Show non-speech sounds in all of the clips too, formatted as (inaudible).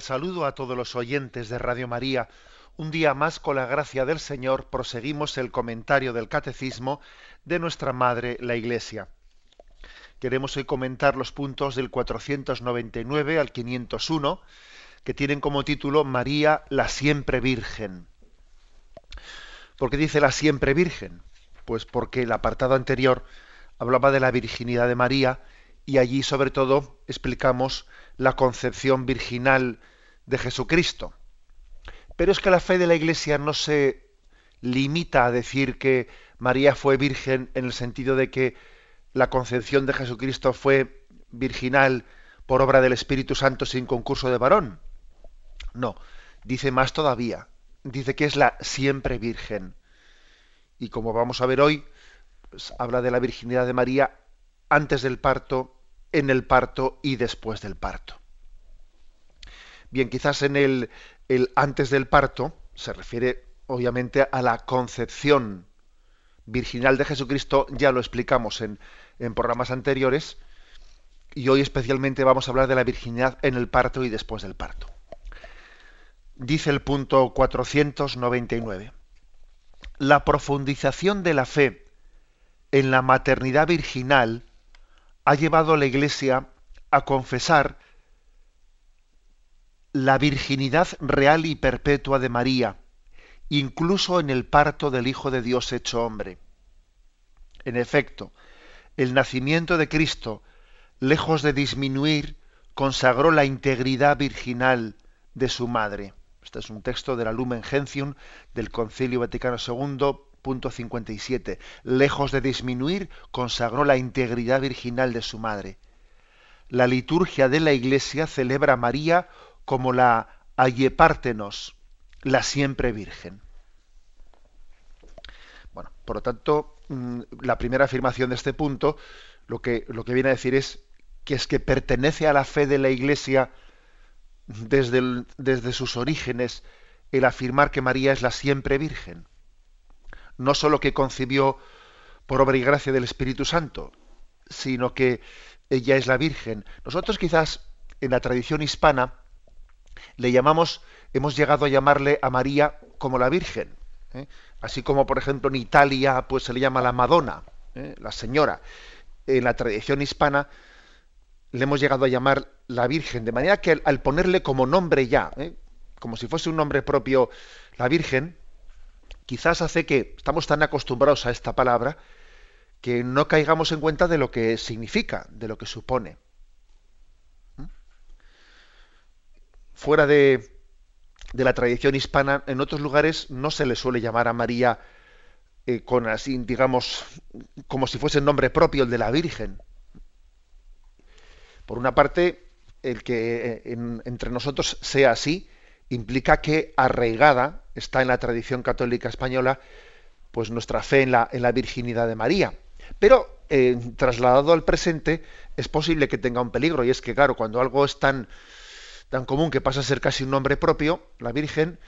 Saludo a todos los oyentes de Radio María. Un día más, con la gracia del Señor, proseguimos el comentario del Catecismo de nuestra Madre, la Iglesia. Queremos hoy comentar los puntos del 499 al 501, que tienen como título María, la siempre Virgen. ¿Por qué dice la siempre Virgen? Pues porque el apartado anterior hablaba de la virginidad de María y allí sobre todo explicamos la concepción virginal de Jesucristo. Pero es que la fe de la Iglesia no se limita a decir que María fue virgen en el sentido de que la concepción de Jesucristo fue virginal por obra del Espíritu Santo sin concurso de varón. No, dice más todavía, dice que es la siempre virgen. Y como vamos a ver hoy, pues, habla de la virginidad de María antes del parto, en el parto y después del parto. Bien, quizás en el, el antes del parto se refiere obviamente a la concepción virginal de Jesucristo, ya lo explicamos en, en programas anteriores, y hoy especialmente vamos a hablar de la virginidad en el parto y después del parto. Dice el punto 499. La profundización de la fe en la maternidad virginal ha llevado a la Iglesia a confesar la virginidad real y perpetua de María, incluso en el parto del Hijo de Dios hecho hombre. En efecto, el nacimiento de Cristo, lejos de disminuir, consagró la integridad virginal de su madre. Este es un texto de la Lumen Gentium del Concilio Vaticano II, punto 57. Lejos de disminuir, consagró la integridad virginal de su madre. La liturgia de la Iglesia celebra a María como la Ayepártenos, la siempre Virgen. Bueno, por lo tanto, mm, la primera afirmación de este punto lo que, lo que viene a decir es que es que pertenece a la fe de la Iglesia desde, desde sus orígenes el afirmar que María es la siempre Virgen. No sólo que concibió por obra y gracia del Espíritu Santo, sino que ella es la Virgen. Nosotros quizás en la tradición hispana le llamamos, hemos llegado a llamarle a María como la Virgen. ¿eh? Así como, por ejemplo, en Italia pues se le llama la Madonna, ¿eh? la Señora. En la tradición hispana le hemos llegado a llamar la Virgen, de manera que al, ponerle como nombre ya, ¿eh? como si fuese un nombre propio, la Virgen, quizás hace que estamos tan acostumbrados a esta palabra que no caigamos en cuenta de lo que significa, de lo que supone. Fuera de, la tradición hispana, en otros lugares no se le suele llamar a María eh, con así, digamos, como si fuese el nombre propio, el de la Virgen. Por una parte, el que eh, en, entre nosotros sea así implica que arraigada está en la tradición católica española pues nuestra fe en la, en la virginidad de María. Pero eh, trasladado al presente es posible que tenga un peligro y es que claro, cuando algo es tan tan común que pasa a ser casi un nombre propio, la Virgen,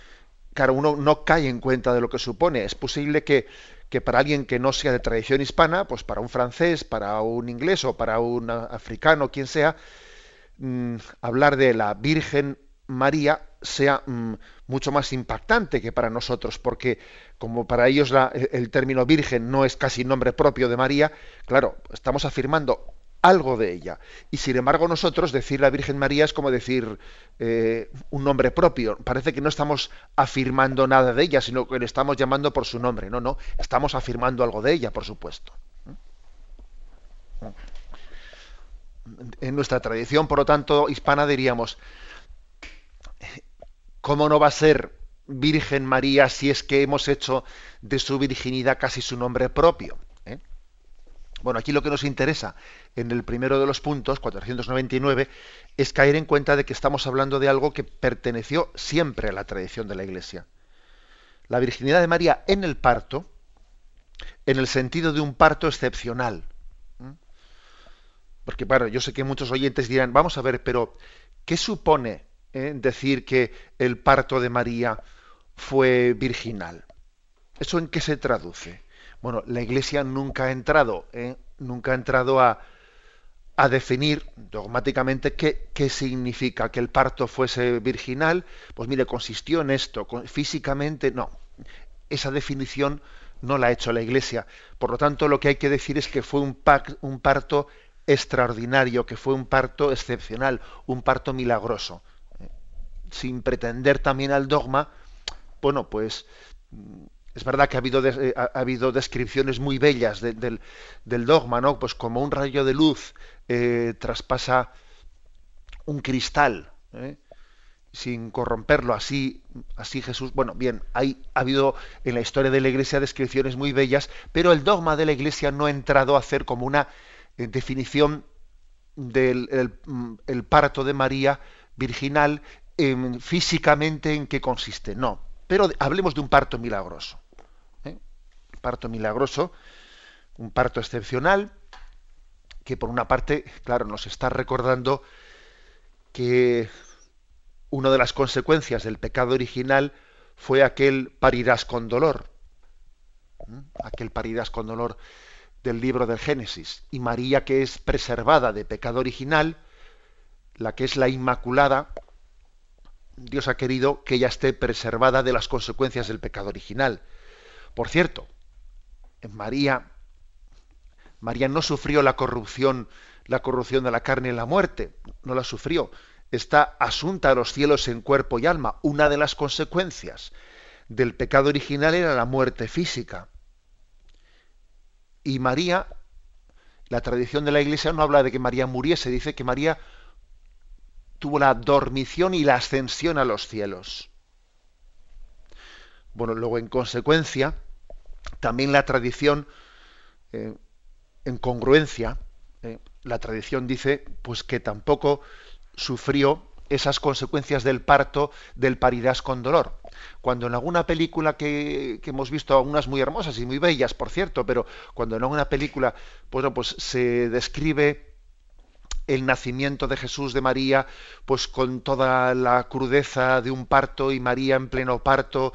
claro, uno no cae en cuenta de lo que supone. Es posible que, que para alguien que no sea de tradición hispana, pues para un francés, para un inglés o para un africano, quien sea, mmm, hablar de la Virgen María sea mmm, mucho más impactante que para nosotros, porque como para ellos el término Virgen no es casi nombre propio de María, claro, estamos afirmando algo de ella. Y sin embargo nosotros decir la Virgen María es como decir eh, un nombre propio. Parece que no estamos afirmando nada de ella, sino que le estamos llamando por su nombre. No, no, estamos afirmando algo de ella, por supuesto. En nuestra tradición, por lo tanto, hispana diríamos, ¿cómo no va a ser Virgen María si es que hemos hecho de su virginidad casi su nombre propio? Bueno, aquí lo que nos interesa en el primero de los puntos, 499, es caer en cuenta de que estamos hablando de algo que perteneció siempre a la tradición de la Iglesia. La virginidad de María en el parto, en el sentido de un parto excepcional. Porque, bueno, yo sé que muchos oyentes dirán, vamos a ver, pero ¿qué supone eh, decir que el parto de María fue virginal? ¿Eso en qué se traduce? Bueno, la Iglesia nunca ha entrado, eh, nunca ha entrado a, definir dogmáticamente qué, significa que el parto fuese virginal. Pues mire, consistió en esto, físicamente no. Esa definición no la ha hecho la Iglesia. Por lo tanto, lo que hay que decir es que fue un, parto extraordinario, que fue un parto excepcional, un parto milagroso. Sin pretender también al dogma, bueno, pues es verdad que ha habido, eh, descripciones muy bellas del, dogma, ¿no? Pues como un rayo de luz eh, traspasa un cristal, ¿eh? sin corromperlo. Así, así Jesús, bueno, bien, ha habido en la historia de la Iglesia descripciones muy bellas, pero el dogma de la Iglesia no ha entrado a hacer como una definición del el, parto de María virginal físicamente en qué consiste. No, pero hablemos de un parto milagroso. Parto milagroso, un parto excepcional, que por una parte, claro, nos está recordando que una de las consecuencias del pecado original fue aquel parirás con dolor. Aquel parirás con dolor del libro del Génesis. Y María, que es preservada de pecado original, la que es la Inmaculada, Dios ha querido que ella esté preservada de las consecuencias del pecado original. Por cierto, María, María no sufrió la corrupción, la corrupción de la carne y la muerte, no la sufrió. Está asunta a los cielos en cuerpo y alma. Una de las consecuencias del pecado original era la muerte física. Y María, la tradición de la Iglesia no habla de que María muriese, dice que María tuvo la dormición y la ascensión a los cielos. Bueno, luego en consecuencia, también la tradición, eh, en congruencia, eh, la tradición dice pues que tampoco sufrió esas consecuencias del parto del paridad con dolor. Cuando en alguna película que, hemos visto, algunas muy hermosas y muy bellas, por cierto, pero cuando en alguna película bueno, pues se describe el nacimiento de Jesús de María, pues con toda la crudeza de un parto y María en pleno parto,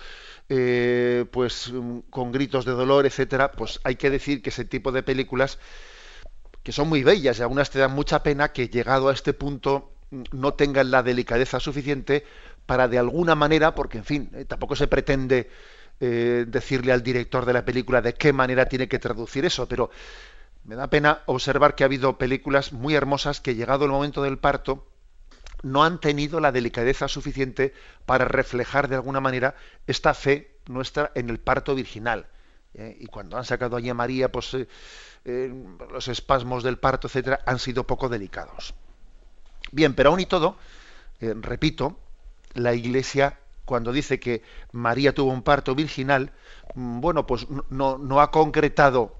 eh, pues con gritos de dolor, etcétera, pues hay que decir que ese tipo de películas que son muy bellas y algunas te dan mucha pena que llegado a este punto no tengan la delicadeza suficiente para de alguna manera, porque en fin, eh, tampoco se pretende eh, decirle al director de la película de qué manera tiene que traducir eso, pero me da pena observar que ha habido películas muy hermosas que llegado el momento del parto no han tenido la delicadeza suficiente para reflejar de alguna manera esta fe nuestra en el parto virginal. ¿eh? y cuando han sacado a María, pues los espasmos del parto, etcétera, han sido poco delicados. Bien, pero aún y todo, eh, repito, la Iglesia cuando dice que María tuvo un parto virginal, mm, bueno, pues no ha concretado,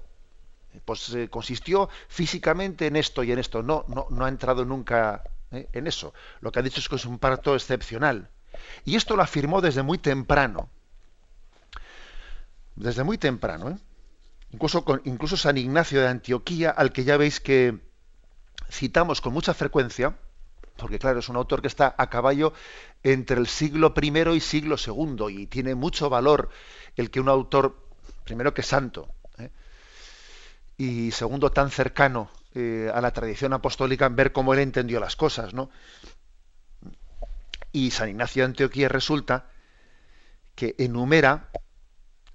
pues eh, consistió físicamente en esto y en esto, no, no, no ha entrado nunca eh, en eso. Lo que ha dicho es que es un parto excepcional. Y esto lo afirmó desde muy temprano. Desde muy temprano. Incluso, incluso San Ignacio de Antioquía, al que ya veis que citamos con mucha frecuencia, porque claro, es un autor que está a caballo entre el siglo I y siglo II, y tiene mucho valor el que un autor, primero que santo, ¿eh? Y segundo tan cercano eh, a la tradición apostólica, ver cómo él entendió las cosas, ¿no? Y San Ignacio de Antioquía resulta que enumera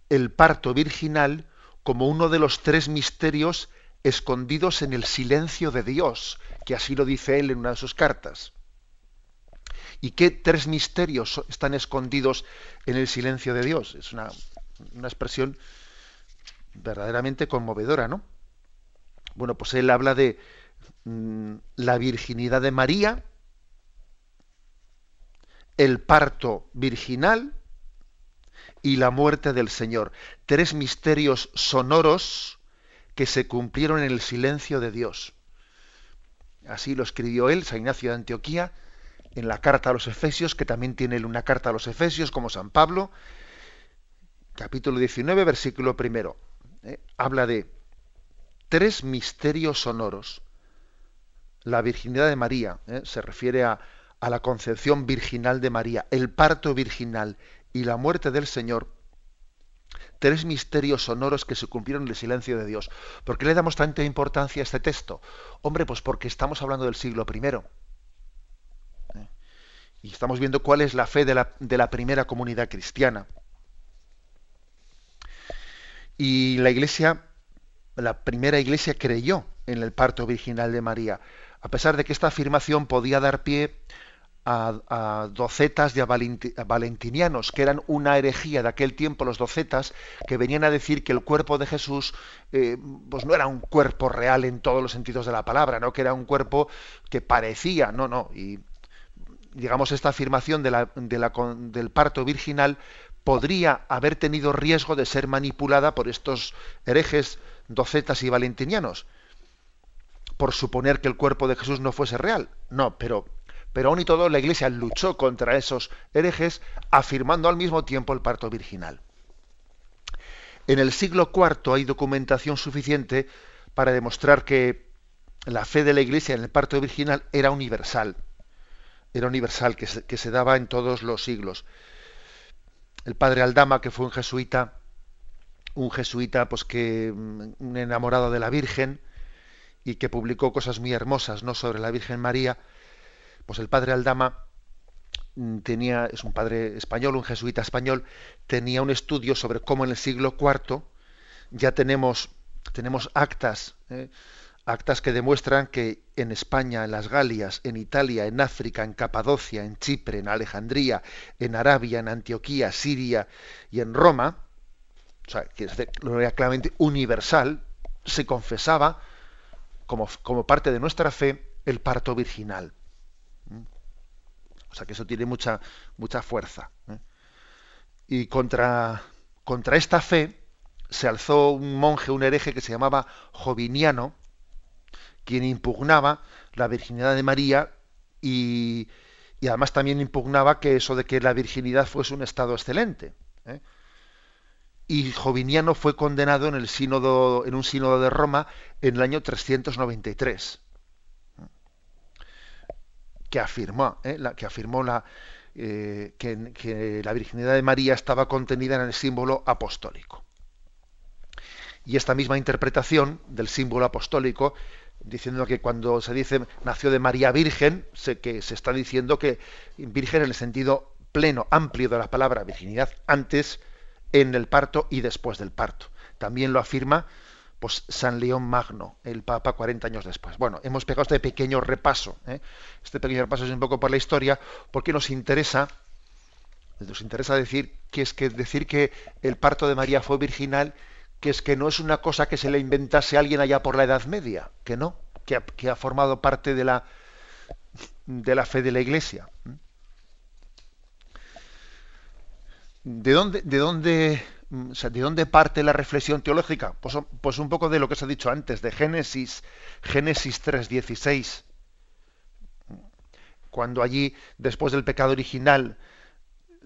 el parto virginal como uno de los tres misterios escondidos en el silencio de Dios, que así lo dice él en una de sus cartas. ¿Y qué tres misterios están escondidos en el silencio de Dios? Es una, expresión verdaderamente conmovedora, ¿no? Bueno, pues él habla de mm, la virginidad de María, el parto virginal y la muerte del Señor. Tres misterios sonoros que se cumplieron en el silencio de Dios. Así lo escribió él, San Ignacio de Antioquía, en la carta a los Efesios, que también tiene una carta a los Efesios, como San Pablo, capítulo 19, versículo primero. ¿eh? habla de tres misterios sonoros. La virginidad de María, ¿eh? se refiere a, la concepción virginal de María, el parto virginal y la muerte del Señor, tres misterios sonoros que se cumplieron en el silencio de Dios. ¿Por qué le damos tanta importancia a este texto? Hombre, pues porque estamos hablando del siglo I. ¿eh? Y estamos viendo cuál es la fe de la primera comunidad cristiana. Y la iglesia, la primera iglesia creyó en el parto virginal de María, a pesar de que esta afirmación podía dar pie a, docetas de valentinianos, que eran una herejía de aquel tiempo, los docetas, que venían a decir que el cuerpo de Jesús eh, pues no era un cuerpo real en todos los sentidos de la palabra, ¿no? que era un cuerpo que parecía, no, no, y digamos esta afirmación del parto virginal podría haber tenido riesgo de ser manipulada por estos herejes docetas y valentinianos, por suponer que el cuerpo de Jesús no fuese real. No, pero pero aún y todo la Iglesia luchó contra esos herejes, afirmando al mismo tiempo el parto virginal. En el siglo IV hay documentación suficiente para demostrar que la fe de la Iglesia en el parto virginal era universal, era universal, que se, que se daba en todos los siglos. El padre Aldama, que fue un jesuita, un jesuita pues que mm, un enamorado de la Virgen y que publicó cosas muy hermosas no sobre la Virgen María, pues el padre Aldama mm, tenía, es un padre español, un jesuita español, tenía un estudio sobre cómo en el siglo IV ya tenemos, tenemos actas, ¿eh? actas que demuestran que en España, en las Galias, en Italia, en África, en Capadocia, en Chipre, en Alejandría, en Arabia, en Antioquía, Siria y en Roma, o sea, que es claramente universal, se confesaba como, como parte de nuestra fe el parto virginal. O sea que eso tiene mucha, mucha fuerza. ¿eh? Y contra, contra esta fe se alzó un monje, un hereje que se llamaba Joviniano, quien impugnaba la virginidad de María y, además también impugnaba que eso de que la virginidad fuese un estado excelente. ¿eh? Y Joviniano fue condenado en un sínodo de Roma en el año 393 que afirmó, ¿eh? que afirmó la, eh, que, la virginidad de María estaba contenida en el símbolo apostólico. Y esta misma interpretación del símbolo apostólico, diciendo que cuando se dice nació de María Virgen, se, que se está diciendo que virgen en el sentido pleno, amplio de la palabra virginidad, antes, en el parto y después del parto. También lo afirma pues San León Magno, el Papa 40 años después. Bueno, hemos pegado este pequeño repaso. ¿eh? Este pequeño repaso es un poco por la historia, porque nos interesa, nos interesa decir que es que decir que el parto de María fue virginal, que es que no es una cosa que se le inventase alguien allá por la Edad Media, que no, que ha, que ha formado parte de la de la fe de la Iglesia. ¿De dónde, de dónde Mm, ¿de dónde parte la reflexión teológica? Pues, pues, un poco de lo que se ha dicho antes, de Génesis, Génesis 3.16. Cuando allí, después del pecado original,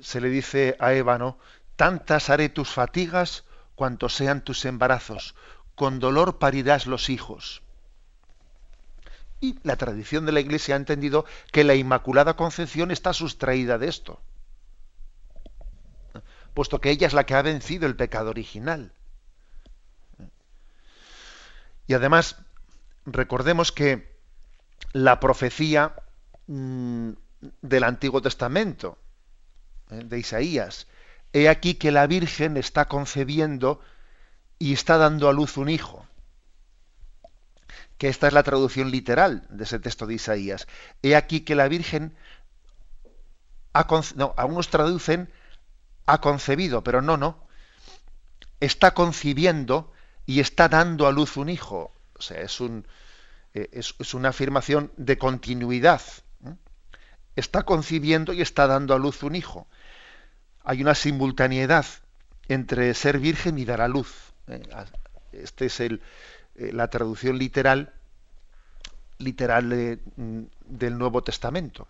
se le dice a Eva, ¿no? Tantas haré tus fatigas cuantos sean tus embarazos, con dolor parirás los hijos. Y la tradición de la Iglesia ha entendido que la Inmaculada Concepción está sustraída de esto puesto que ella es la que ha vencido el pecado original. Y además, recordemos que la profecía mm, del Antiguo Testamento, eh, de Isaías, he aquí que la Virgen está concebiendo y está dando a luz un hijo. Que esta es la traducción literal de ese texto de Isaías. He aquí que la Virgen, ha no, algunos traducen ha concebido, pero no, no. Está concibiendo y está dando a luz un hijo. O sea, es, un, eh, es, una afirmación de continuidad. está concibiendo y está dando a luz un hijo. Hay una simultaneidad entre ser virgen y dar a luz. ¿eh? Esta es el, eh, la traducción literal, literal mm, del Nuevo Testamento.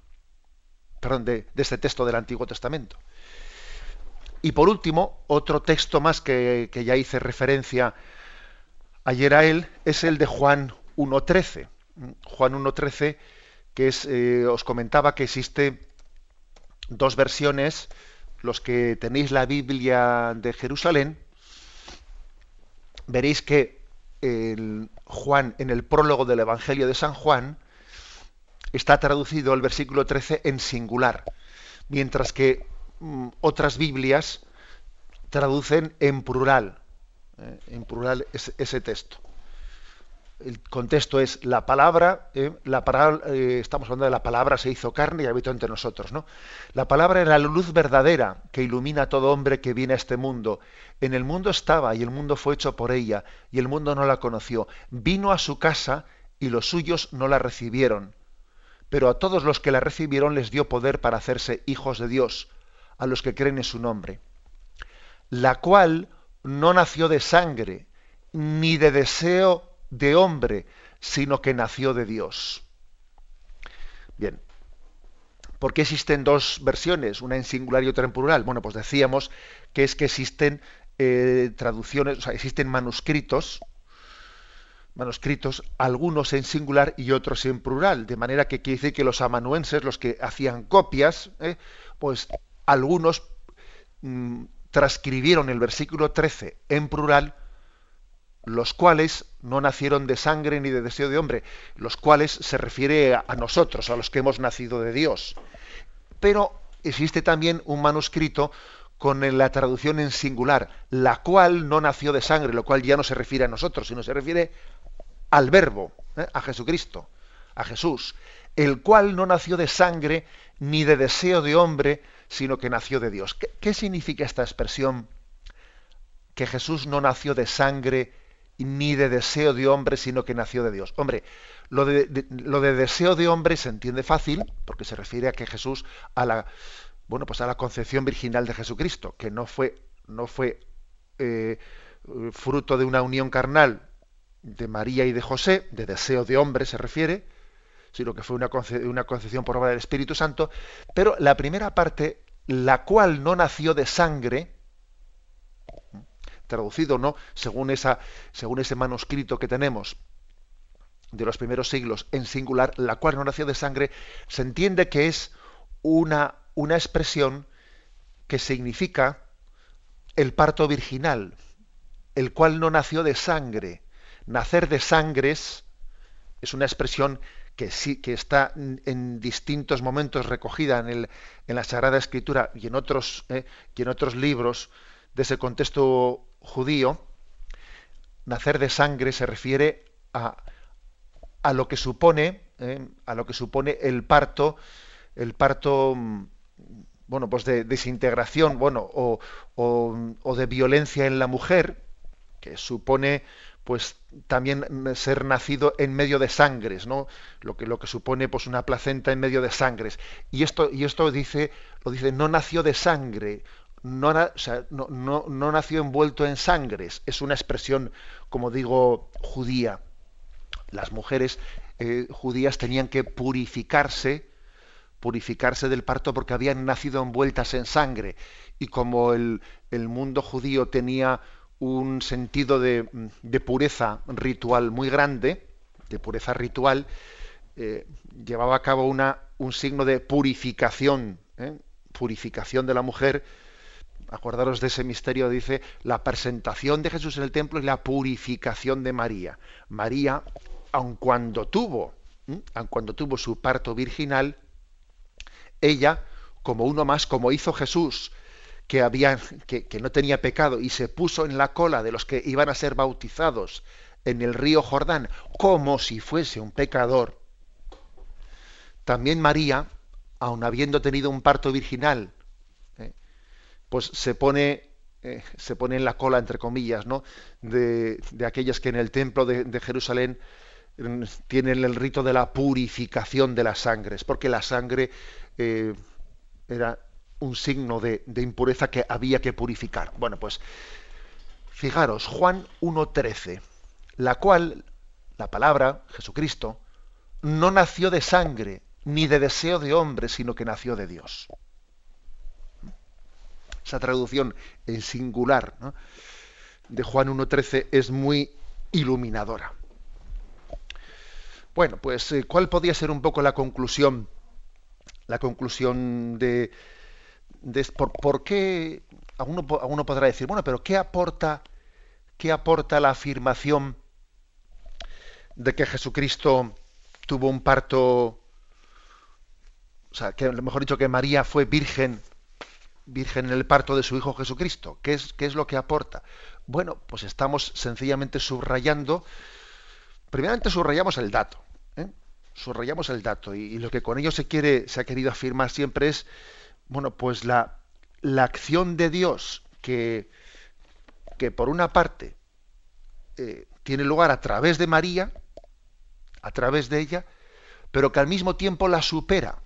Perdón, de, este texto del Antiguo Testamento. Y por último, otro texto más que, ya hice referencia ayer a él es el de Juan 1.13. Juan 1.13, que eh, os comentaba que existe dos versiones, los que tenéis la Biblia de Jerusalén, veréis que el Juan, en el prólogo del Evangelio de San Juan, está traducido el versículo 13 en singular, mientras que otras Biblias traducen en plural, eh, en plural ese texto el contexto es la palabra, eh, la eh, estamos hablando de la palabra se hizo carne y habitó entre nosotros, ¿no? La palabra era la luz verdadera que ilumina a todo hombre que viene a este mundo. En el mundo estaba y el mundo fue hecho por ella y el mundo no la conoció. Vino a su casa y los suyos no la recibieron. Pero a todos los que la recibieron les dio poder para hacerse hijos de Dios, a los que creen en su nombre. La cual no nació de sangre, ni de deseo de hombre, sino que nació de Dios. Bien. ¿Por qué existen dos versiones, una en singular y otra en plural? Bueno, pues decíamos que es que existen eh, traducciones, o sea, existen manuscritos, manuscritos, algunos en singular y otros en plural, de manera que quiere decir que los amanuenses, los que hacían copias, eh, pues algunos mm, transcribieron el versículo 13 en plural los cuales no nacieron de sangre ni de deseo de hombre, los cuales se refiere a, nosotros, a los que hemos nacido de Dios. Pero existe también un manuscrito con la traducción en singular, la cual no nació de sangre, lo cual ya no se refiere a nosotros, sino se refiere al verbo, ¿eh? a Jesucristo, a Jesús, el cual no nació de sangre ni de deseo de hombre, sino que nació de Dios. ¿Qué, qué significa esta expresión? Que Jesús no nació de sangre ni de deseo de hombre, sino que nació de Dios. Hombre, lo de, lo de deseo de hombre se entiende fácil, porque se refiere a que Jesús, a la, bueno, pues a la concepción virginal de Jesucristo, que no fue, no fue eh, fruto de una unión carnal de María y de José, de deseo de hombre se refiere, sino que fue una, concepción por obra del Espíritu Santo, pero la primera parte, la cual no nació de sangre, traducido, ¿no? Según, esa, según ese manuscrito que tenemos de los primeros siglos en singular, la cual no nació de sangre, se entiende que es una, una expresión que significa el parto virginal, el cual no nació de sangre. Nacer de sangres es una expresión que sí que está en distintos momentos recogida en, en la Sagrada Escritura y en otros eh, y en otros libros de ese contexto judío, nacer de sangre se refiere a, a lo que supone, eh, a lo que supone el parto, el parto, mm, bueno, pues de desintegración, bueno, o, o, de violencia en la mujer, que supone pues también ser nacido en medio de sangres, ¿no? Lo que, lo que supone pues una placenta en medio de sangres. Y esto, y esto dice, lo dice, no nació de sangre, no, nació envuelto en sangres, es una expresión, como digo, judía. Las mujeres eh, judías tenían que purificarse, purificarse del parto porque habían nacido envueltas en sangre. Y como el, mundo judío tenía un sentido de, pureza ritual muy grande, de pureza ritual, eh, llevaba a cabo una, un signo de purificación, ¿eh? purificación de la mujer, acordaros de ese misterio, dice, la presentación de Jesús en el templo y la purificación de María. María, aun cuando tuvo, aun cuando tuvo su parto virginal, ella, como uno más, como hizo Jesús, que, no tenía pecado y se puso en la cola de los que iban a ser bautizados en el río Jordán, como si fuese un pecador, también María, aun habiendo tenido un parto virginal, pues se pone, eh, se pone en la cola, entre comillas, ¿no? de, aquellas que en el templo de, Jerusalén tienen el rito de la purificación de las sangres, porque la sangre eh, era un signo de, impureza que había que purificar. Bueno, pues fijaros, Juan 1.13, la cual, la palabra, Jesucristo, no nació de sangre, ni de deseo de hombre, sino que nació de Dios. Esa traducción en singular de Juan 1.13 es muy iluminadora. Bueno, pues eh, ¿cuál podría ser un poco la conclusión? La conclusión de, por, qué alguno, alguno podrá decir, bueno, pero ¿qué aporta, qué aporta la afirmación de que Jesucristo tuvo un parto, o sea, que mejor dicho que María fue virgen, virgen en el parto de su hijo Jesucristo. ¿Qué es, qué es lo que aporta? Bueno, pues estamos sencillamente subrayando, primeramente subrayamos el dato, ¿eh? subrayamos el dato y, lo que con ello se quiere, se ha querido afirmar siempre es, bueno, pues la, la acción de Dios que, que por una parte eh, tiene lugar a través de María, a través de ella, pero que al mismo tiempo la supera.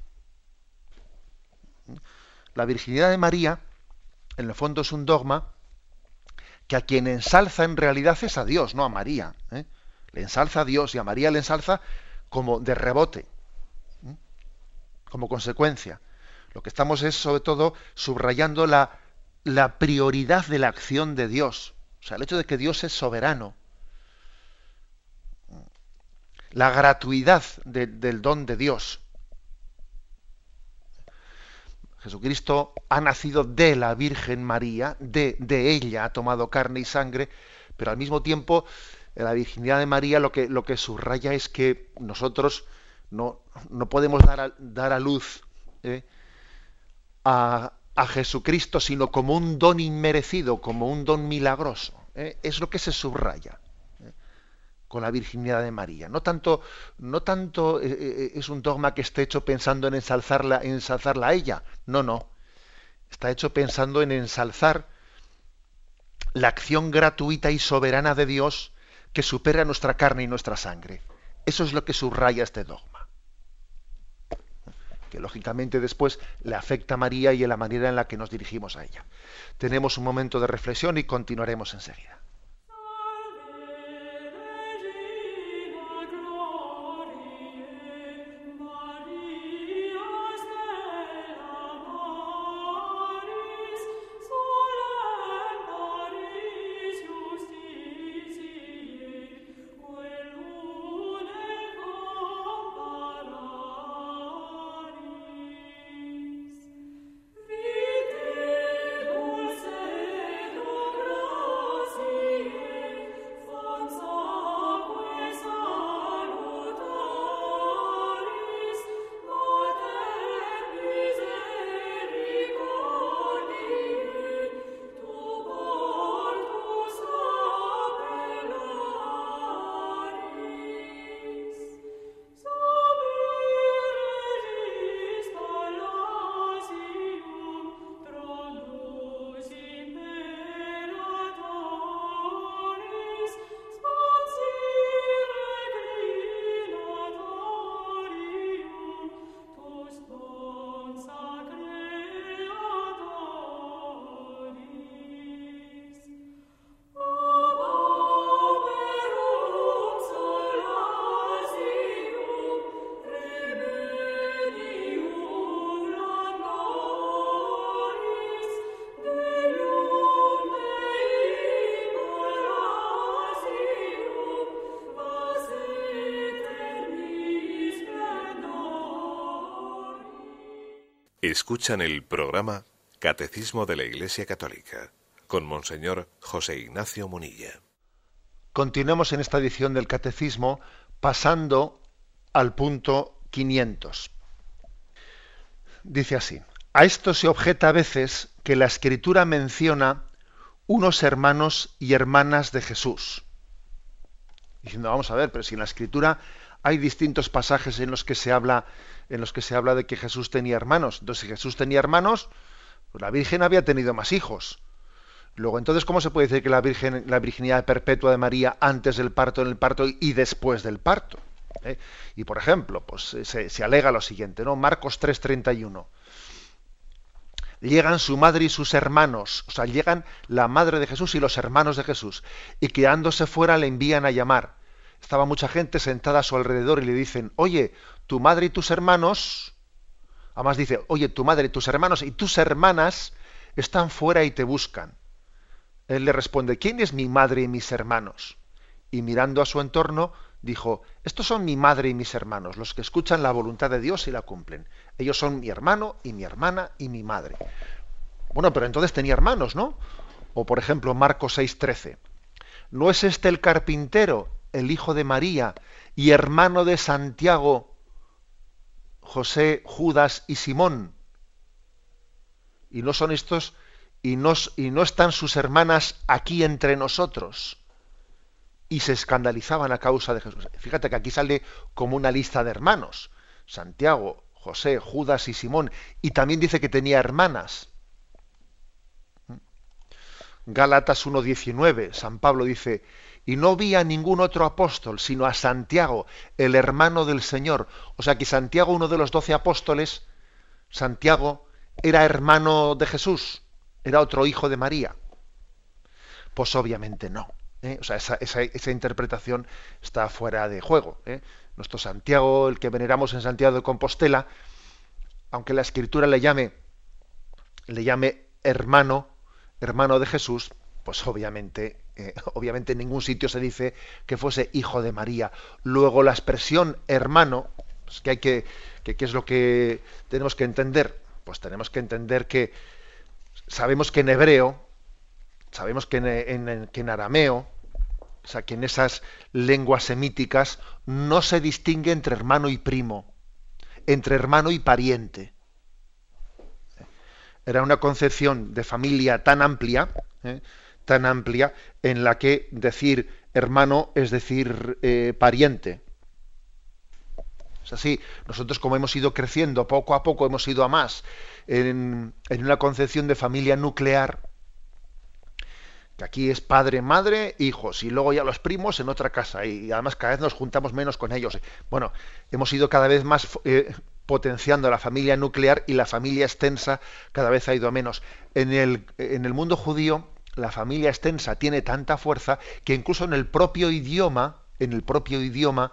La virginidad de María, en el fondo, es un dogma que a quien ensalza en realidad es a Dios, no a María. ¿eh? Le ensalza a Dios y a María le ensalza como de rebote, ¿eh? como consecuencia. Lo que estamos es, sobre todo, subrayando la, prioridad de la acción de Dios. O sea, el hecho de que Dios es soberano la gratuidad del don de Dios. Jesucristo ha nacido de la Virgen María, de, ella ha tomado carne y sangre, pero al mismo tiempo la virginidad de María lo que, subraya es que nosotros no, podemos dar a, dar a luz ¿eh? A, Jesucristo, sino como un don inmerecido, como un don milagroso. ¿eh? Es lo que se subraya con la virginidad de María. No tanto, no tanto eh, eh, es un dogma que esté hecho pensando en ensalzarla, en ensalzarla a ella. No, no. Está hecho pensando en ensalzar la acción gratuita y soberana de Dios que supera nuestra carne y nuestra sangre. Eso es lo que subraya este dogma. Que lógicamente después le afecta a María y en la manera en la que nos dirigimos a ella. Tenemos un momento de reflexión y continuaremos enseguida. Escuchan el programa Catecismo de la Iglesia Católica con Monseñor José Ignacio Munilla. Continuamos en esta edición del Catecismo pasando al punto 500. Dice así, a esto se objeta a veces que la escritura menciona unos hermanos y hermanas de Jesús. Diciendo, vamos a ver, pero si en la escritura hay distintos pasajes en los que se habla en los que se habla de que Jesús tenía hermanos. Entonces, si Jesús tenía hermanos, pues la Virgen había tenido más hijos. Luego, entonces, ¿cómo se puede decir que la, virgen, la virginidad perpetua de María antes del parto, en el parto y después del parto? ¿Eh? Y, por ejemplo, pues se, se, alega lo siguiente, ¿no? Marcos 3:31. Llegan su madre y sus hermanos, o sea, llegan la madre de Jesús y los hermanos de Jesús, y quedándose fuera le envían a llamar. Estaba mucha gente sentada a su alrededor y le dicen, oye, tu madre y tus hermanos, además dice, oye, tu madre y tus hermanos y tus hermanas están fuera y te buscan. Él le responde, ¿quién es mi madre y mis hermanos? Y mirando a su entorno, dijo, estos son mi madre y mis hermanos, los que escuchan la voluntad de Dios y la cumplen. Ellos son mi hermano y mi hermana y mi madre. Bueno, pero entonces tenía hermanos, ¿no? O por ejemplo, Marcos 6:13. ¿No es este el carpintero, el hijo de María y hermano de Santiago, José, Judas y Simón? Y no son estos, y no, y no están sus hermanas aquí entre nosotros y se escandalizaban a causa de Jesús. Fíjate que aquí sale como una lista de hermanos. Santiago, José, Judas y Simón. Y también dice que tenía hermanas. Gálatas 1.19, San Pablo dice, y no vi a ningún otro apóstol, sino a Santiago, el hermano del Señor. O sea que Santiago, uno de los doce apóstoles, Santiago, era hermano de Jesús, era otro hijo de María. Pues obviamente no. ¿eh? O sea, esa, interpretación está fuera de juego. ¿eh? Nuestro Santiago, el que veneramos en Santiago de Compostela, aunque la escritura le llame, le llame hermano, hermano de Jesús, pues obviamente, eh, (laughs) obviamente en ningún sitio se dice que fuese hijo de María. Luego la expresión hermano, pues, que hay que, que, es lo que tenemos que entender, pues tenemos que entender que sabemos que en hebreo Sabemos que en, arameo, o sea, que en esas lenguas semíticas no se distingue entre hermano y primo, entre hermano y pariente. Era una concepción de familia tan amplia, ¿eh? Tan amplia, en la que decir hermano es decir eh, pariente. Es así, nosotros como hemos ido creciendo, poco a poco hemos ido a más, en, en una concepción de familia nuclear, aquí es padre, madre, hijos, y luego ya los primos en otra casa, y además cada vez nos juntamos menos con ellos. Bueno, hemos ido cada vez más eh, potenciando la familia nuclear y la familia extensa cada vez ha ido menos. En el, en el mundo judío, la familia extensa tiene tanta fuerza que incluso en el propio idioma, en el propio idioma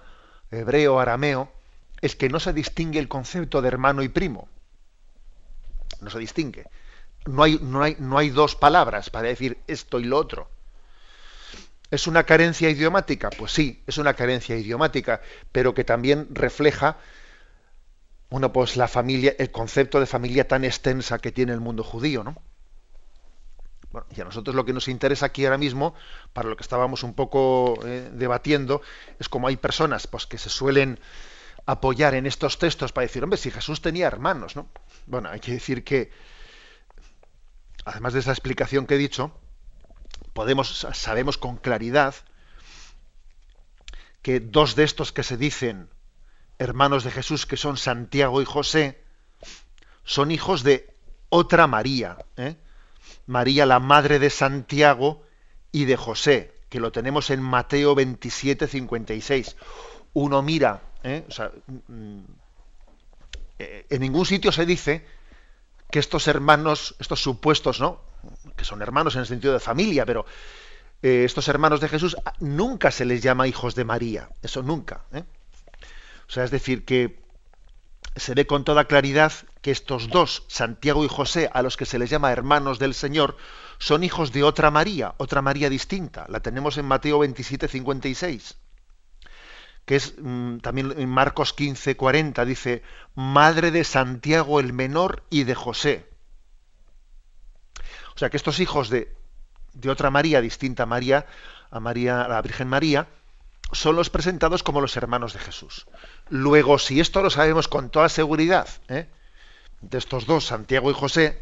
hebreo, arameo, es que no se distingue el concepto de hermano y primo. No se distingue no hay, no, hay, no hay dos palabras para decir esto y lo otro. ¿Es una carencia idiomática? Pues sí, es una carencia idiomática, pero que también refleja bueno, pues la familia, el concepto de familia tan extensa que tiene el mundo judío, ¿no? Bueno, y a nosotros lo que nos interesa aquí ahora mismo, para lo que estábamos un poco eh, debatiendo, es como hay personas pues, que se suelen apoyar en estos textos para decir, hombre, si Jesús tenía hermanos, ¿no? Bueno, hay que decir que, además de esa explicación que he dicho, podemos, sabemos con claridad que dos de estos que se dicen hermanos de Jesús, que son Santiago y José, son hijos de otra María, ¿eh? María la madre de Santiago y de José, que lo tenemos en Mateo 27, 56. Uno mira, ¿eh? mm, mm, eh, en ningún sitio se dice que estos hermanos, estos supuestos, ¿no? Que son hermanos en el sentido de familia, pero eh, estos hermanos de Jesús nunca se les llama hijos de María, eso nunca. O sea, es decir, que se ve con toda claridad que estos dos, Santiago y José, a los que se les llama hermanos del Señor, son hijos de otra María, otra María distinta. La tenemos en Mateo 27, 56 que es mm, también en Marcos 15, 40, dice, madre de Santiago el menor y de José. O sea que estos hijos de, de otra María, distinta a María, a María, a la Virgen María, son los presentados como los hermanos de Jesús. Luego, si esto lo sabemos con toda seguridad, ¿eh? De estos dos, Santiago y José,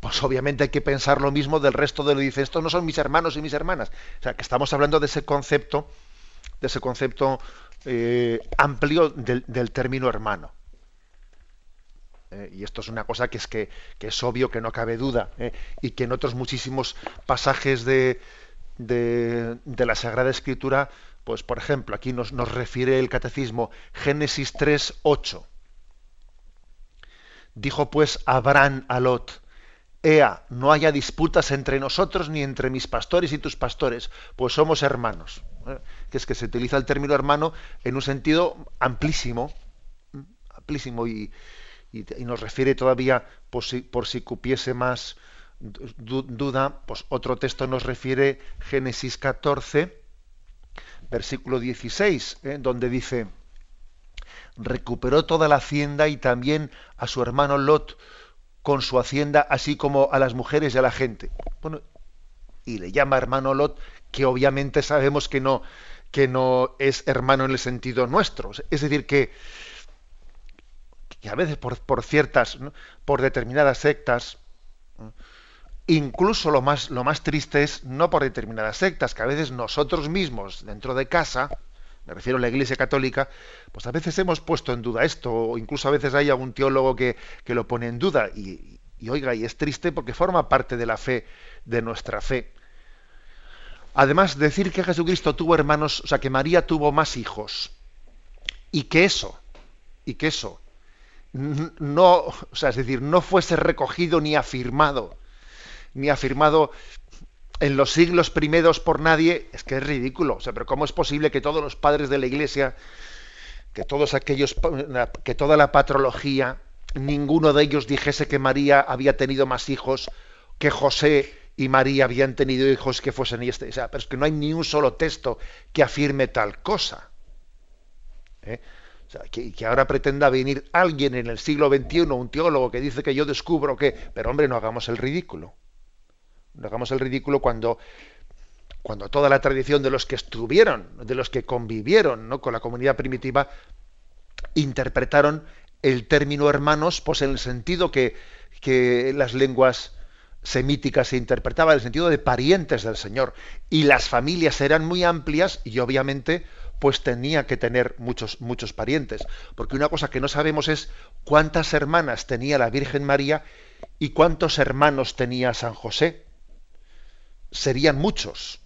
pues obviamente hay que pensar lo mismo del resto de lo que dice, estos no son mis hermanos y mis hermanas. O sea, que estamos hablando de ese concepto, de ese concepto eh, amplio del, término hermano. ¿eh? y esto es una cosa que es que, es obvio, que no cabe duda, ¿eh? y que en otros muchísimos pasajes de, de, la Sagrada Escritura, pues por ejemplo, aquí nos, nos refiere el catecismo Génesis 3, 8. Dijo pues Abraham a Lot, Ea, no haya disputas entre nosotros ni entre mis pastores y tus pastores, pues somos hermanos. ¿eh? Que es que se utiliza el término hermano en un sentido amplísimo, amplísimo y, nos refiere todavía, por si, por si cupiese más duda, pues otro texto nos refiere Génesis 14, versículo 16, ¿eh? donde dice, recuperó toda la hacienda y también a su hermano Lot con su hacienda, así como a las mujeres y a la gente. Bueno, y le llama hermano Lot, que obviamente sabemos que no, que no es hermano en el sentido nuestro. Es decir, que, que a veces por, por ciertas, por determinadas sectas, incluso lo más, lo más triste es no por determinadas sectas, que a veces nosotros mismos, dentro de casa, me refiero a la Iglesia Católica, pues a veces hemos puesto en duda esto, o incluso a veces hay algún teólogo que, lo pone en duda, y, oiga, y es triste porque forma parte de la fe, de nuestra fe. Además, decir que Jesucristo tuvo hermanos, o sea, que María tuvo más hijos, y que eso, y que eso, no, o sea, es decir, no fuese recogido ni afirmado, ni afirmado en los siglos primeros por nadie, es que es ridículo. O sea, pero ¿cómo es posible que todos los padres de la Iglesia, que todos aquellos, que toda la patrología, ninguno de ellos dijese que María había tenido más hijos, que José y María habían tenido hijos que fuesen y este? O sea, pero es que no hay ni un solo texto que afirme tal cosa. ¿eh? O sea, que, que, ahora pretenda venir alguien en el siglo XXI, un teólogo que dice que yo descubro que, pero hombre, no hagamos el ridículo. No hagamos el ridículo cuando, cuando toda la tradición de los que estuvieron, de los que convivieron ¿no? con la comunidad primitiva, interpretaron el término hermanos pues en el sentido que, que las lenguas semíticas se interpretaban, en el sentido de parientes del Señor. Y las familias eran muy amplias y obviamente pues tenía que tener muchos, muchos parientes. Porque una cosa que no sabemos es cuántas hermanas tenía la Virgen María y cuántos hermanos tenía San José serían muchos,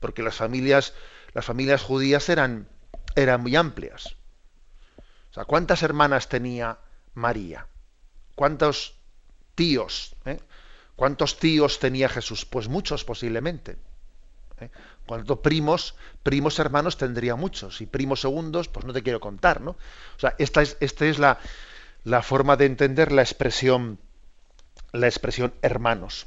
porque las familias, las familias judías eran, eran muy amplias. O sea, ¿cuántas hermanas tenía María? ¿Cuántos tíos? Eh? ¿Cuántos tíos tenía Jesús? Pues muchos posiblemente. ¿eh? ¿Cuántos primos, primos hermanos tendría muchos? Y primos segundos, pues no te quiero contar, ¿no? O sea, esta es, esta es la, la forma de entender la expresión, la expresión hermanos.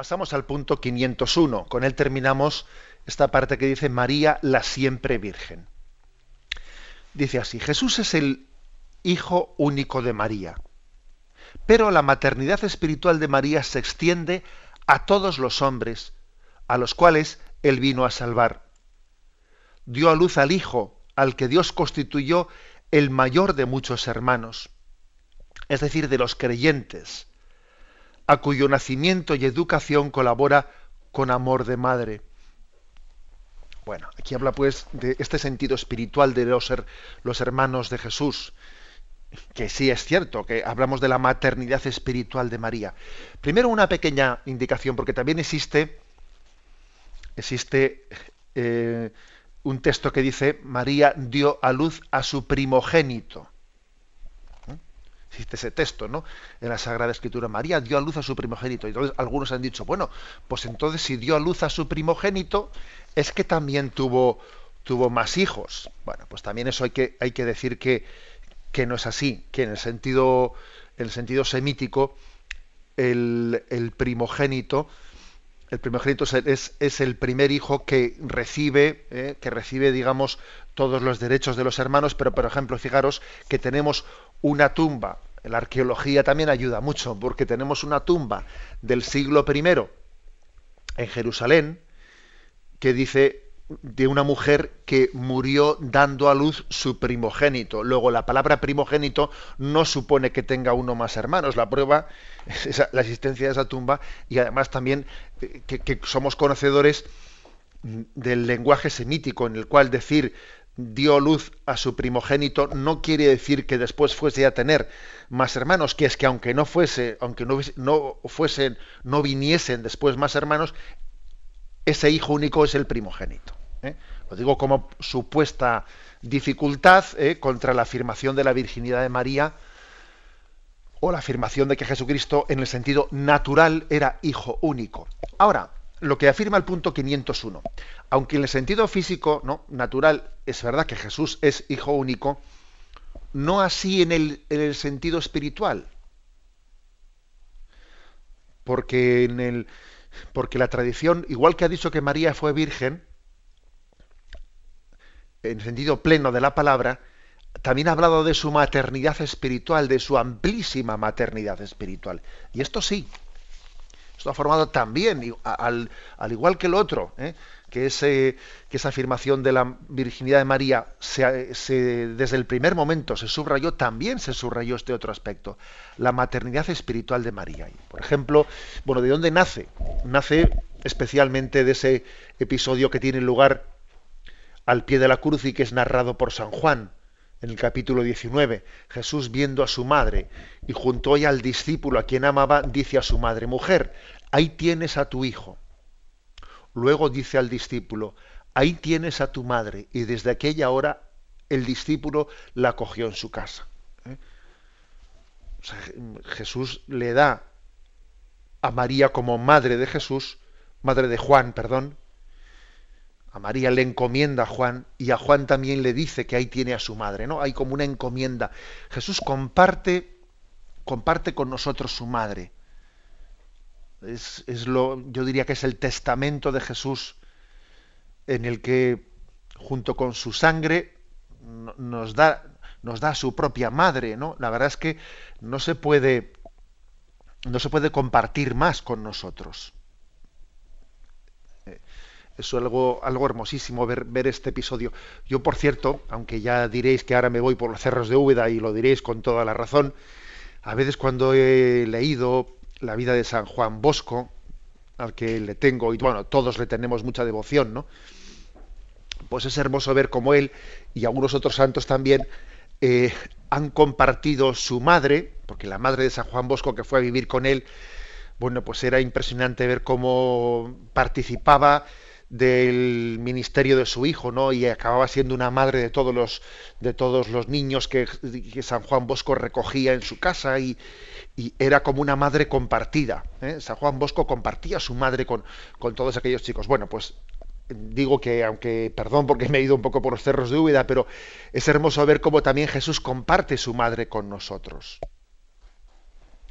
Pasamos al punto 501. Con él terminamos esta parte que dice María la siempre Virgen. Dice así, Jesús es el Hijo único de María, pero la maternidad espiritual de María se extiende a todos los hombres, a los cuales Él vino a salvar. Dio a luz al Hijo, al que Dios constituyó el mayor de muchos hermanos, es decir, de los creyentes a cuyo nacimiento y educación colabora con amor de madre. Bueno, aquí habla pues de este sentido espiritual de los, los hermanos de Jesús, que sí es cierto, que hablamos de la maternidad espiritual de María. Primero una pequeña indicación, porque también existe, existe eh, un texto que dice, María dio a luz a su primogénito. Existe ese texto, ¿no? En la Sagrada Escritura, María dio a luz a su primogénito. Y entonces algunos han dicho, bueno, pues entonces si dio a luz a su primogénito, es que también tuvo, tuvo más hijos. Bueno, pues también eso hay que, hay que decir que que no es así, que en el sentido, en el sentido semítico, el, primogénito, el primogénito es, es, el primer hijo que recibe, eh, que recibe, digamos, todos los derechos de los hermanos, pero por ejemplo, fijaros que tenemos una tumba, la arqueología también ayuda mucho, porque tenemos una tumba del siglo I en Jerusalén, que dice de una mujer que murió dando a luz su primogénito. Luego, la palabra primogénito no supone que tenga uno más hermanos. La prueba es la existencia de esa tumba y además también eh, que, somos conocedores del lenguaje semítico en el cual decir dio luz a su primogénito no quiere decir que después fuese a tener más hermanos, que es que aunque no fuese, aunque no, no fuesen, no viniesen después más hermanos, ese hijo único es el primogénito. ¿eh? Lo digo como supuesta dificultad ¿eh? contra la afirmación de la virginidad de María o la afirmación de que Jesucristo en el sentido natural era hijo único. Ahora, lo que afirma el punto 501, aunque en el sentido físico, ¿no? natural, es verdad que Jesús es hijo único, no así en el, en el sentido espiritual. Porque en el porque la tradición, igual que ha dicho que María fue virgen, en sentido pleno de la palabra, también ha hablado de su maternidad espiritual, de su amplísima maternidad espiritual. Y esto sí, esto ha formado también, al, igual que el otro, ¿eh? que, esa afirmación de la virginidad de María desde el primer momento se subrayó, también se subrayó este otro aspecto, la maternidad espiritual de María. Por ejemplo, bueno, ¿de dónde nace? Nace especialmente de ese episodio que tiene lugar al pie de la cruz y que es narrado por San Juan en el capítulo 19. Jesús viendo a su madre y junto a al discípulo a quien amaba, dice a su madre, mujer, ahí tienes a tu hijo. Luego dice al discípulo, ahí tienes a tu madre. Y desde aquella hora el discípulo la cogió en su casa. ¿eh? Jesús le da a María como madre de Jesús, madre de Juan, perdón, a María le encomienda a Juan y a Juan también le dice que ahí tiene a su madre, ¿no? Hay como una encomienda. Jesús comparte, comparte con nosotros su madre. Es, lo, yo diría que es el testamento de Jesús en el que junto con su sangre nos da, nos da su propia madre, ¿no? La verdad es que no se puede, no se puede compartir más con nosotros es algo, algo hermosísimo ver, ver, este episodio. Yo, por cierto, aunque ya diréis que ahora me voy por los cerros de Úbeda y lo diréis con toda la razón, a veces cuando he leído la vida de San Juan Bosco, al que le tengo, y bueno, todos le tenemos mucha devoción, ¿no? Pues es hermoso ver cómo él y algunos otros santos también eh, han compartido su madre, porque la madre de San Juan Bosco que fue a vivir con él, bueno, pues era impresionante ver cómo participaba del ministerio de su hijo, ¿no? Y acababa siendo una madre de todos los, de todos los niños que, San Juan Bosco recogía en su casa y, era como una madre compartida. ¿eh? San Juan Bosco compartía a su madre con, con todos aquellos chicos. Bueno, pues digo que, aunque, perdón porque me he ido un poco por los cerros de Úbeda, pero es hermoso ver cómo también Jesús comparte su madre con nosotros.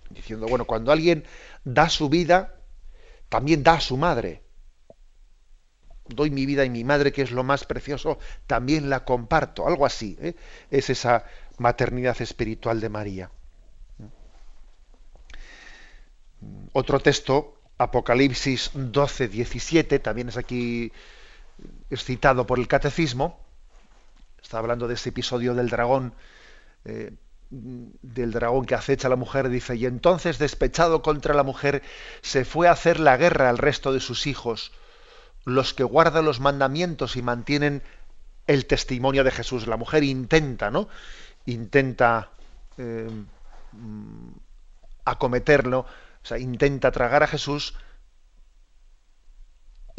Diciendo, bueno, cuando alguien da su vida, también da a su madre doy mi vida y mi madre, que es lo más precioso, también la comparto. Algo así. ¿eh? Es esa maternidad espiritual de María. Otro texto, Apocalipsis 12, 17, también es aquí es citado por el catecismo. Está hablando de ese episodio del dragón, eh, del dragón que acecha a la mujer, dice, y entonces despechado contra la mujer, se fue a hacer la guerra al resto de sus hijos los que guardan los mandamientos y mantienen el testimonio de Jesús. La mujer intenta, ¿no? Intenta eh, mm, acometerlo, o sea, intenta tragar a Jesús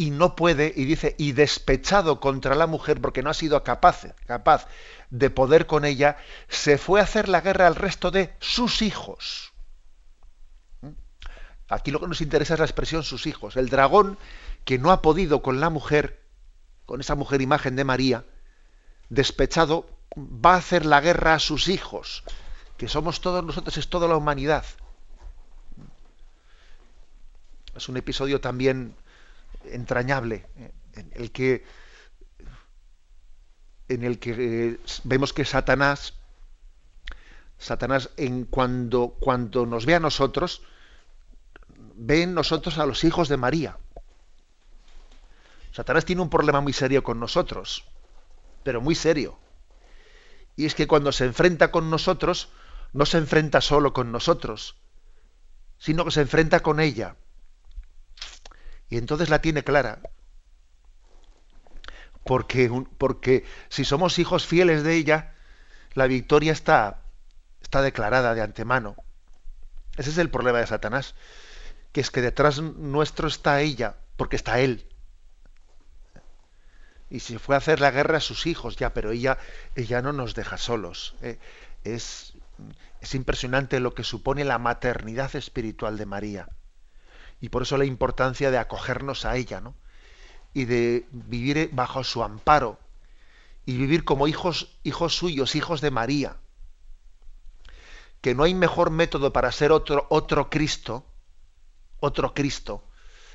y no puede, y dice, y despechado contra la mujer porque no ha sido capaz, capaz de poder con ella, se fue a hacer la guerra al resto de sus hijos. ¿Mm? Aquí lo que nos interesa es la expresión sus hijos. El dragón que no ha podido con la mujer, con esa mujer imagen de María, despechado, va a hacer la guerra a sus hijos, que somos todos nosotros, es toda la humanidad. Es un episodio también entrañable, en el que, en el que eh, vemos que Satanás, Satanás en cuando, cuando nos ve a nosotros, ve en nosotros a los hijos de María. Satanás tiene un problema muy serio con nosotros, pero muy serio. Y es que cuando se enfrenta con nosotros, no se enfrenta solo con nosotros, sino que se enfrenta con ella. Y entonces la tiene clara. Porque, porque si somos hijos fieles de ella, la victoria está, está declarada de antemano. Ese es el problema de Satanás, que es que detrás nuestro está ella, porque está él y se fue a hacer la guerra a sus hijos, ya, pero ella, ella no nos deja solos. ¿eh? Es, es impresionante lo que supone la maternidad espiritual de María. Y por eso la importancia de acogernos a ella, ¿no? Y de vivir bajo su amparo. Y vivir como hijos, hijos suyos, hijos de María. Que no hay mejor método para ser otro, otro Cristo, otro Cristo,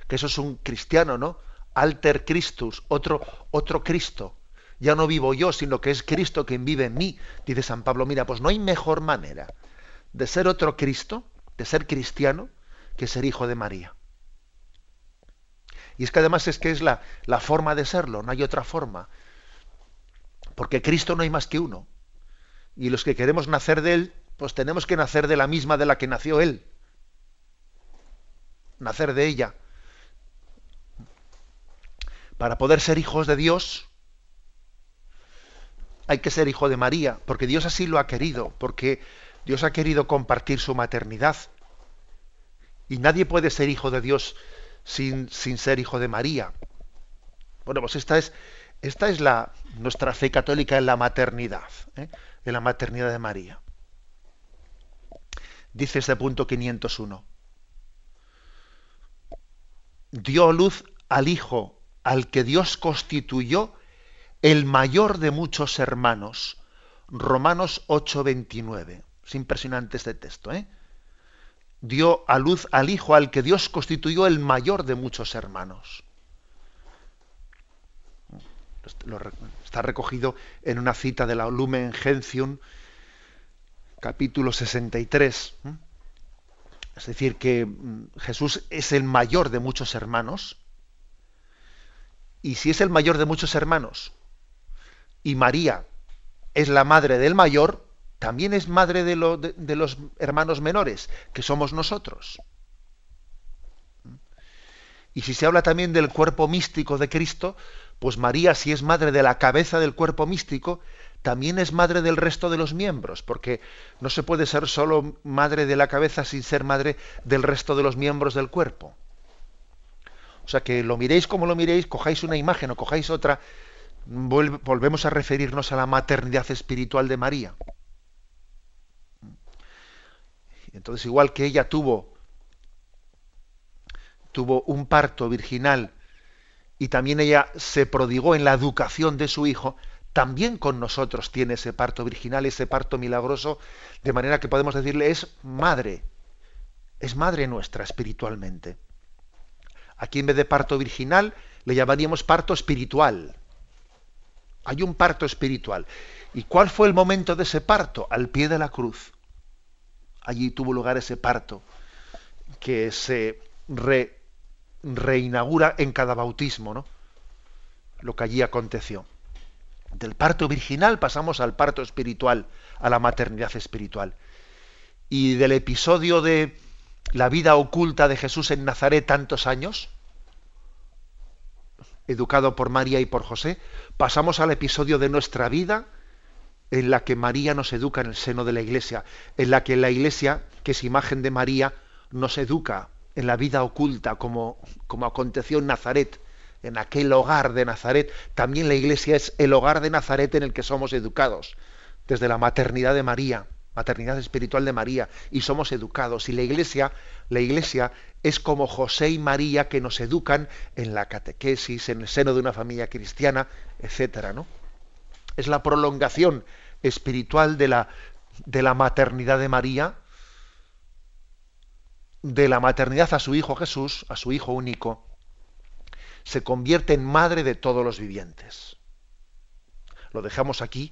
que eso es un cristiano, ¿no? Alter Christus, otro, otro Cristo. Ya no vivo yo, sino que es Cristo quien vive en mí. Dice San Pablo, mira, pues no hay mejor manera de ser otro Cristo, de ser cristiano, que ser hijo de María. Y es que además es que es la, la forma de serlo, no hay otra forma. Porque Cristo no hay más que uno. Y los que queremos nacer de Él, pues tenemos que nacer de la misma de la que nació Él. Nacer de ella para poder ser hijos de Dios, hay que ser hijo de María, porque Dios así lo ha querido, porque Dios ha querido compartir su maternidad. Y nadie puede ser hijo de Dios sin, sin ser hijo de María. Bueno, pues esta es, esta es la, nuestra fe católica en la maternidad, ¿eh? en la maternidad de María. Dice este punto 501. Dio luz al Hijo al que Dios constituyó el mayor de muchos hermanos. Romanos 8:29. Es impresionante este texto. ¿eh? Dio a luz al Hijo al que Dios constituyó el mayor de muchos hermanos. Está recogido en una cita de la Lumen Gentium, capítulo 63. ¿eh? Es decir, que mm, Jesús es el mayor de muchos hermanos y si es el mayor de muchos hermanos, y María es la madre del mayor, también es madre de, los hermanos menores, que somos nosotros. Y si se habla también del cuerpo místico de Cristo, pues María, si es madre de la cabeza del cuerpo místico, también es madre del resto de los miembros, porque no se puede ser solo madre de la cabeza sin ser madre del resto de los miembros del cuerpo. O sea, que lo miréis como lo miréis, cojáis una imagen o cojáis otra, volvemos a referirnos a la maternidad espiritual de María. Entonces, igual que ella tuvo, tuvo un parto virginal y también ella se prodigó en la educación de su hijo, también con nosotros tiene ese parto virginal, ese parto milagroso, de manera que podemos decirle es madre, es madre nuestra espiritualmente. Aquí en vez de parto virginal le llamaríamos parto espiritual. Hay un parto espiritual. ¿Y cuál fue el momento de ese parto? Al pie de la cruz. Allí tuvo lugar ese parto que se reinaugura en cada bautismo, ¿no? Lo que allí aconteció. Del parto virginal pasamos al parto espiritual, a la maternidad espiritual. Y del episodio de la vida oculta de Jesús en Nazaret tantos años, educado por María y por José, pasamos al episodio de nuestra vida en la que María nos educa en el seno de la Iglesia, en la que la Iglesia, que es imagen de María, nos educa en la vida oculta, como, como aconteció en Nazaret, en aquel hogar de Nazaret. También la Iglesia es el hogar de Nazaret en el que somos educados, desde la maternidad de María, maternidad espiritual de María, y somos educados. Y la Iglesia, la Iglesia es como José y María que nos educan en la catequesis, en el seno de una familia cristiana, etcétera, ¿no? Es la prolongación espiritual de la, de la maternidad de María, de la maternidad a su Hijo Jesús, a su Hijo único, se convierte en madre de todos los vivientes. Lo dejamos aquí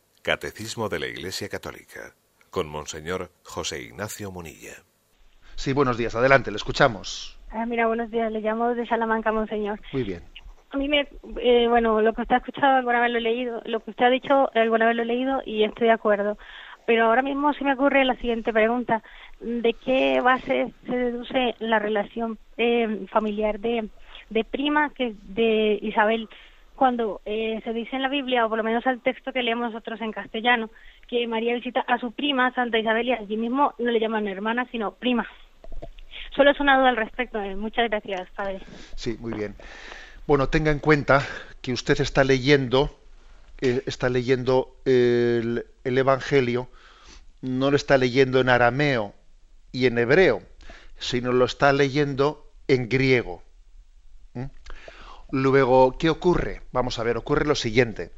Catecismo de la Iglesia Católica con Monseñor José Ignacio Munilla. Sí, buenos días. Adelante, le escuchamos. Ah, mira, buenos días. Le llamo de Salamanca, Monseñor. Muy bien. A mí me, eh, bueno, lo que usted ha escuchado alguna vez lo he leído, lo que usted ha dicho alguna vez lo he leído y estoy de acuerdo. Pero ahora mismo se me ocurre la siguiente pregunta: ¿de qué base se deduce la relación eh, familiar de, de prima que de Isabel cuando eh, se dice en la Biblia, o por lo menos al texto que leemos nosotros en castellano, que María visita a su prima, Santa Isabel, y allí mismo no le llaman hermana, sino prima. Solo es una duda al respecto. Eh. Muchas gracias, padre. Sí, muy bien. Bueno, tenga en cuenta que usted está leyendo, eh, está leyendo el, el Evangelio, no lo está leyendo en arameo y en hebreo, sino lo está leyendo en griego. Luego, ¿qué ocurre? Vamos a ver, ocurre lo siguiente,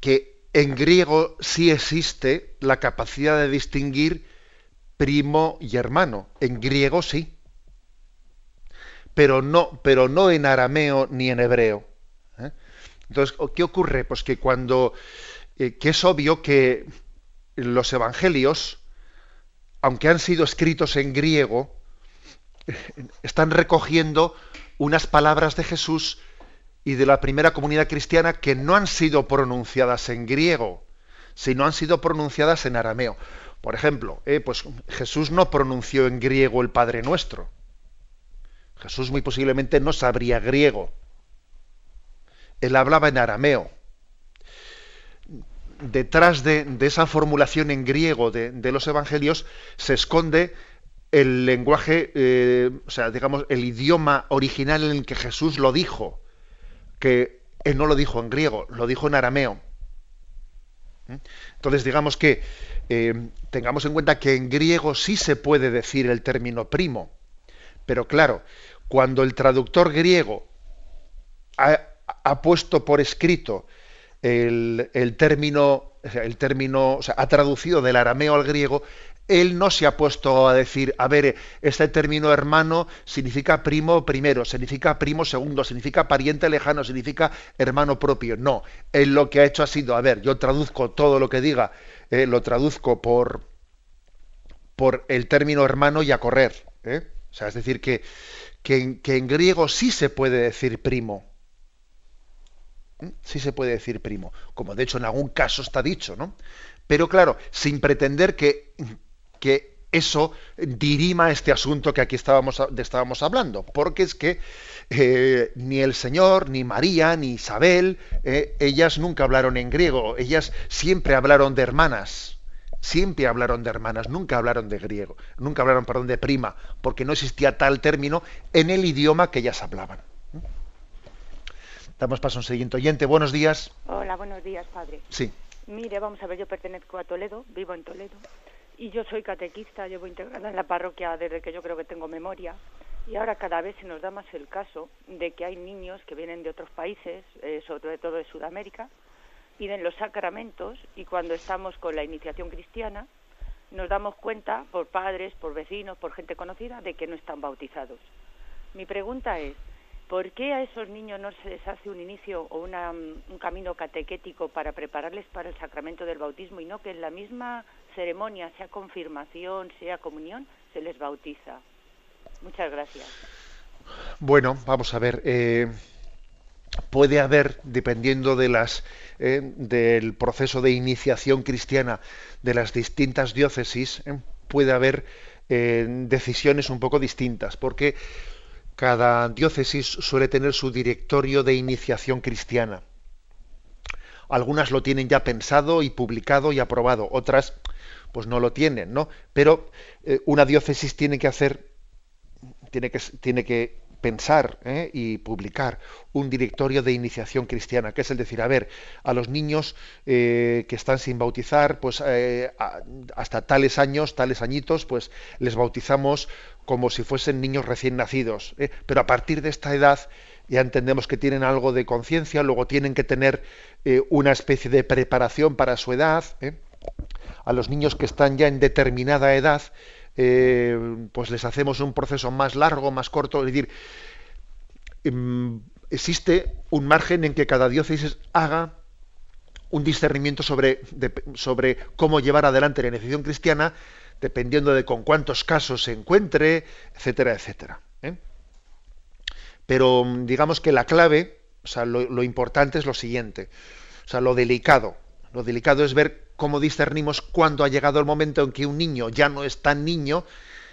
que en griego sí existe la capacidad de distinguir primo y hermano. En griego sí. Pero no, pero no en arameo ni en hebreo. ¿eh? Entonces, ¿qué ocurre? Pues que cuando, eh, que es obvio que los evangelios, aunque han sido escritos en griego, (laughs) están recogiendo unas palabras de Jesús y de la primera comunidad cristiana que no han sido pronunciadas en griego, sino han sido pronunciadas en arameo. Por ejemplo, eh, pues Jesús no pronunció en griego el Padre Nuestro. Jesús muy posiblemente no sabría griego. Él hablaba en arameo. Detrás de, esa formulación en griego de, de los evangelios se esconde el lenguaje, eh, o sea, digamos, el idioma original en el que Jesús lo dijo, que él no lo dijo en griego, lo dijo en arameo. ¿Mm? Entonces, digamos que eh, tengamos en cuenta que en griego sí se puede decir el término primo, pero claro, cuando el traductor griego ha, puesto por escrito el, el término, el término, o sea, ha traducido del arameo al griego, él no se ha puesto a decir, a ver, este término hermano significa primo primero, significa primo segundo, significa pariente lejano, significa hermano propio. No, él lo que ha hecho ha sido, a ver, yo traduzco todo lo que diga, eh, lo traduzco por, por el término hermano y a correr. ¿eh? O sea, es decir, que, que, en, griego sí se puede decir primo. Sí se puede decir primo, como de hecho en algún caso está dicho, ¿no? Pero claro, sin pretender que, que eso dirima este asunto que aquí estábamos, estábamos hablando, porque es que eh, ni el Señor, ni María, ni Isabel, eh, ellas nunca hablaron en griego, ellas siempre hablaron de hermanas, siempre hablaron de hermanas, nunca hablaron de griego, nunca hablaron, perdón, de prima, porque no existía tal término en el idioma que ellas hablaban. Damos paso a un siguiente oyente. Buenos días. Hola, buenos días, padre. Sí. Mire, vamos a ver, yo pertenezco a Toledo, vivo en Toledo, y yo soy catequista, llevo integrada en la parroquia desde que yo creo que tengo memoria, y ahora cada vez se nos da más el caso de que hay niños que vienen de otros países, eh, sobre todo de Sudamérica, piden los sacramentos y cuando estamos con la iniciación cristiana nos damos cuenta por padres, por vecinos, por gente conocida de que no están bautizados. Mi pregunta es, ¿por qué a esos niños no se les hace un inicio o una, un camino catequético para prepararles para el sacramento del bautismo y no que en la misma ceremonia, sea confirmación, sea comunión, se les bautiza? Muchas gracias. Bueno, vamos a ver. Eh, puede haber, dependiendo de las eh, del proceso de iniciación cristiana de las distintas diócesis, eh, puede haber decisiones un poco distintas, porque cada diócesis suele tener su directorio de iniciación cristiana. Algunas lo tienen ya pensado y publicado y aprobado, otras pues no lo tienen, ¿no? Pero una diócesis tiene que hacer, tiene que, tiene que pensar ¿eh? y publicar un directorio de iniciación cristiana, que es el decir, a ver, a los niños eh, que están sin bautizar, pues eh, hasta tales años, tales añitos, pues les bautizamos como si fuesen niños recién nacidos. Pero a partir de esta edad ya entendemos que tienen algo de conciencia, luego tienen que tener una especie de preparación para su edad. A los niños que están ya en determinada edad, eh, pues les hacemos un proceso más largo, más corto. Es decir, em, existe un margen en que cada diócesis haga un discernimiento sobre, sobre cómo llevar adelante la iniciación cristiana, dependiendo de con cuántos casos se encuentre, etcétera, etcétera. ¿eh? Pero digamos que la clave, o sea, lo importante es lo siguiente, o sea, lo delicado. Lo delicado es ver cómo discernimos cuándo ha llegado el momento en que un niño ya no es tan niño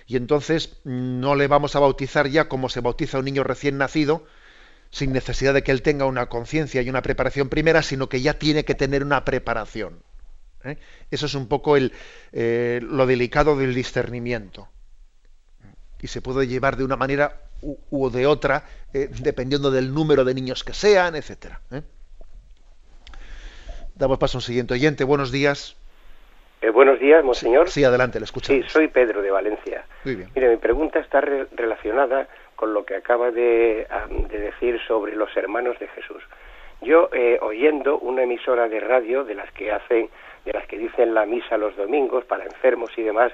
y entonces no le vamos a bautizar ya como se bautiza un niño recién nacido, sin necesidad de que él tenga una conciencia y una preparación primera, sino que ya tiene que tener una preparación. ¿eh? Eso es un poco el, eh, lo delicado del discernimiento. Y se puede llevar de una manera u, de otra, eh, dependiendo del número de niños que sean, etcétera. Damos paso a un siguiente oyente. Buenos días. Eh, buenos días, monseñor. Sí, adelante, le escuchamos. Sí, soy Pedro de Valencia. Muy bien. Mire, mi pregunta está relacionada con lo que acaba de, decir sobre los hermanos de Jesús. Yo, eh, oyendo una emisora de radio de las que hacen, de las que dicen la misa los domingos para enfermos y demás,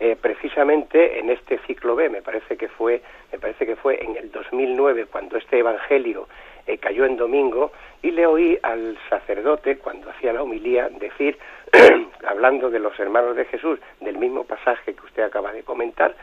eh, precisamente en este ciclo B, me parece que fue, me parece que fue en el 2009 cuando este evangelio eh, cayó en domingo y le oí al sacerdote cuando hacía la homilía decir, (clears throat) hablando de los hermanos de Jesús, del mismo pasaje que usted acaba de comentar,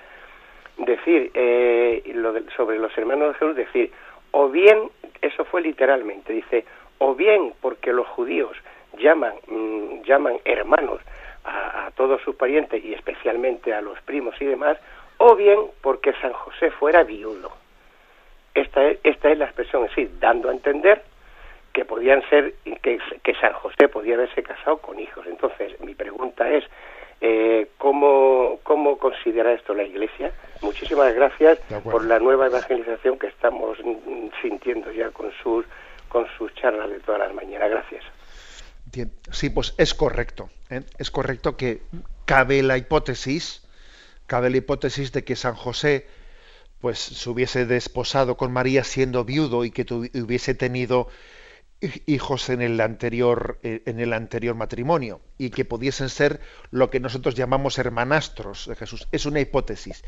decir eh, lo sobre los hermanos de Jesús, decir, o bien, eso fue literalmente, dice, o bien porque los judíos llaman, mm, llaman hermanos a, a, todos sus parientes y especialmente a los primos y demás, o bien porque San José fuera viudo. Esta es, esta es la expresión en sí, dando a entender que podían ser, que, que San José podía haberse casado con hijos. Entonces, mi pregunta es, eh, ¿cómo, ¿cómo considera esto la Iglesia? Muchísimas gracias por la nueva evangelización que estamos sintiendo ya con sus, con sus charlas de todas las mañanas. Gracias. Sí, pues es correcto. ¿eh? Es correcto que cabe la hipótesis, cabe la hipótesis de que San José pues se hubiese desposado con María siendo viudo y que hubiese tenido hijos en el anterior eh, en el anterior matrimonio y que pudiesen ser lo que nosotros llamamos hermanastros de Jesús. Es una hipótesis.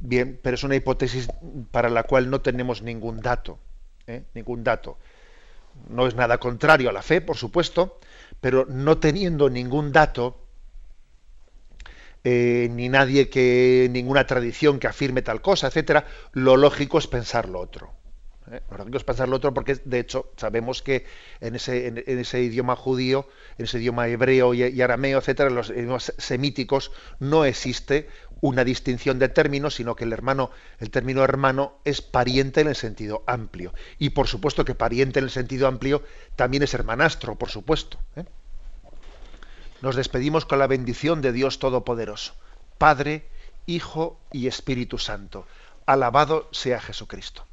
Bien pero es una hipótesis para la cual no tenemos ningún dato ¿eh? ningún dato. No es nada contrario a la fe por supuesto pero no teniendo ningún dato eh, ni nadie que, ninguna tradición que afirme tal cosa, etcétera, lo lógico es pensar lo otro. ¿eh? Lo razónico es pensar lo otro porque, de hecho, sabemos que en ese, en, ese idioma judío, en ese idioma hebreo y, arameo, etcétera, en los idiomas semíticos, no existe una distinción de términos, sino que el hermano, el término hermano es pariente en el sentido amplio. Y por supuesto que pariente en el sentido amplio también es hermanastro, por supuesto. ¿eh? Nos despedimos con la bendición de Dios Todopoderoso, Padre, Hijo y Espíritu Santo. Alabado sea Jesucristo.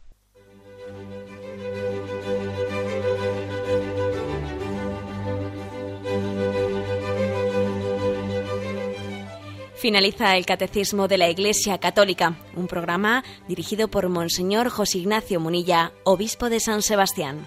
Finaliza el Catecismo de la Iglesia Católica, un programa dirigido por Monseñor José Ignacio Munilla, obispo de San Sebastián.